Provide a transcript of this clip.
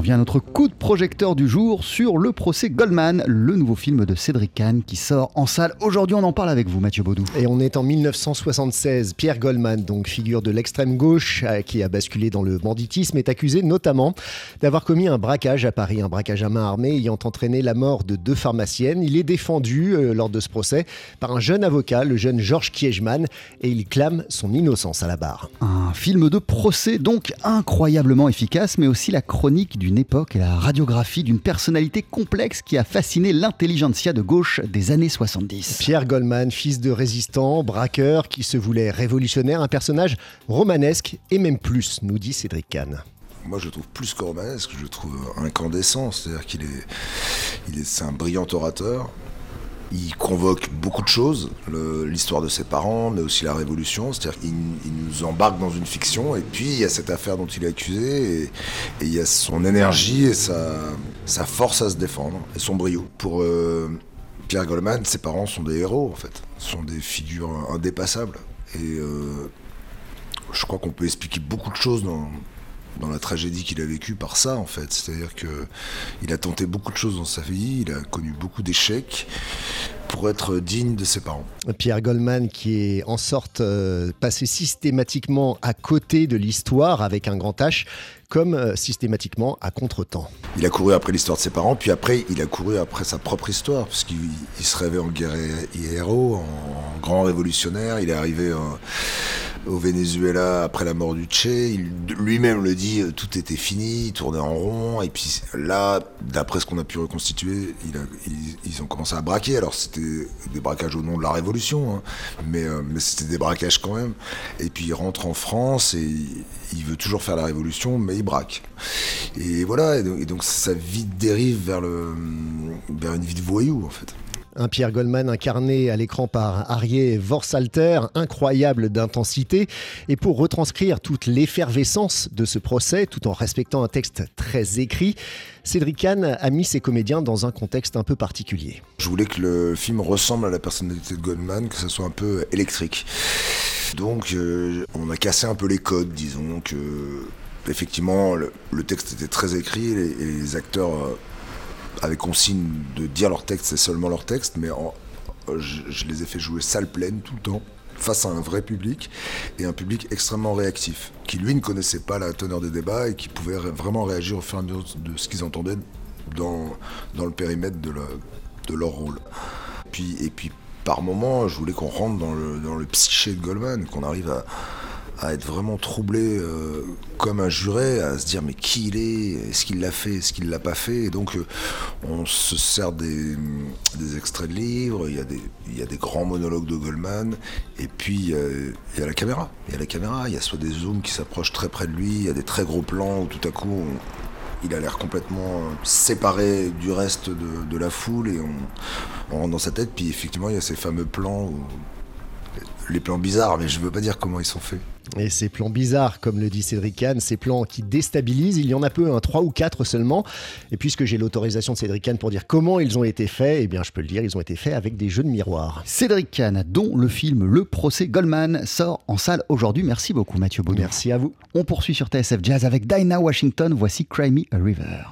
on vient à notre coup de projecteur du jour sur le procès Goldman, le nouveau film de Cédric Kahn qui sort en salle. Aujourd'hui, on en parle avec vous, Mathieu Baudou. Et on est en 1976. Pierre Goldman, donc figure de l'extrême gauche euh, qui a basculé dans le banditisme, est accusé notamment d'avoir commis un braquage à Paris, un braquage à main armée ayant entraîné la mort de deux pharmaciennes. Il est défendu euh, lors de ce procès par un jeune avocat, le jeune Georges Kiechman, et il clame son innocence à la barre. Un film de procès donc incroyablement efficace, mais aussi la chronique d'une époque et la radiographie d'une personnalité complexe qui a fasciné l'intelligentsia de gauche des années 70. Pierre Goldman, fils de résistant, braqueur, qui se voulait révolutionnaire, un personnage romanesque et même plus, nous dit Cédric Kahn. Moi, je le trouve plus que romanesque, je le trouve incandescent. C'est-à-dire qu'il est, il est, c'est un brillant orateur. Il convoque beaucoup de choses, l'histoire de ses parents, mais aussi la Révolution. C'est-à-dire qu'il nous embarque dans une fiction, et puis il y a cette affaire dont il est accusé, et, il y a son énergie et sa, force à se défendre, et son brio. Pour euh, Pierre Goldman, ses parents sont des héros, en fait. sont des figures indépassables. Et euh, je crois qu'on peut expliquer beaucoup de choses dans, dans la tragédie qu'il a vécue par ça en fait. C'est-à-dire que il a tenté beaucoup de choses dans sa vie, il a connu beaucoup d'échecs pour être digne de ses parents. Pierre Goldman qui est en sorte euh, passé systématiquement à côté de l'histoire avec un grand H comme euh, systématiquement à contre-temps. Il a couru après l'histoire de ses parents, puis après il a couru après sa propre histoire, parce qu'il se rêvait en guerre héros, en grand révolutionnaire, il est arrivé... En au Venezuela après la mort du Che. Lui-même le dit, euh, tout était fini, il tournait en rond. Et puis là, d'après ce qu'on a pu reconstituer, ils, ont commencé à braquer. Alors c'était des braquages au nom de la Révolution, hein. mais, euh, mais c'était des braquages quand même. Et puis il rentre en France et il veut toujours faire la Révolution, mais il braque. Et voilà, et donc, sa vie dérive vers une vie de voyou en fait. Un Pierre Goldman incarné à l'écran par Arié Vorsalter, incroyable d'intensité. Et pour retranscrire toute l'effervescence de ce procès, tout en respectant un texte très écrit, Cédric Kahn a mis ses comédiens dans un contexte un peu particulier. Je voulais que le film ressemble à la personnalité de Goldman, que ce soit un peu électrique. Donc euh, on a cassé un peu les codes, disons que effectivement le, texte était très écrit les acteurs euh, avec consigne de dire leur texte, c'est seulement leur texte, mais je, les ai fait jouer salle pleine tout le temps face à un vrai public et un public extrêmement réactif, qui lui ne connaissait pas la teneur des débats et qui pouvait vraiment réagir au fur et à mesure de ce qu'ils entendaient dans, dans le périmètre de, leur rôle. Puis, et puis par moment, je voulais qu'on rentre dans le, dans le psyché de Goldman, qu'on arrive à, à être vraiment troublé euh, comme un juré, à se dire mais qui il est, est-ce qu'il l'a fait, est-ce qu'il l'a pas fait? Et donc euh, on se sert des, extraits de livres, il y, a des, grands monologues de Goldman, et puis euh, il y a la caméra. Il y a la caméra, il y a soit des zooms qui s'approchent très près de lui, il y a des très gros plans où tout à coup il a l'air complètement séparé du reste de, la foule et on, on, rentre dans sa tête. Puis effectivement, il y a ces fameux plans où les plans bizarres, mais je ne veux pas dire comment ils sont faits. Et ces plans bizarres, comme le dit Cédric Kahn, ces plans qui déstabilisent, il y en a peu, un 3 ou 4 seulement. Et puisque j'ai l'autorisation de Cédric Kahn pour dire comment ils ont été faits, eh bien je peux le dire, ils ont été faits avec des jeux de miroir. Cédric Kahn, dont le film Le procès Goldman sort en salle aujourd'hui. Merci beaucoup Mathieu Baudou. Merci à vous. On poursuit sur TSF Jazz avec Dinah Washington. Voici Cry Me a River.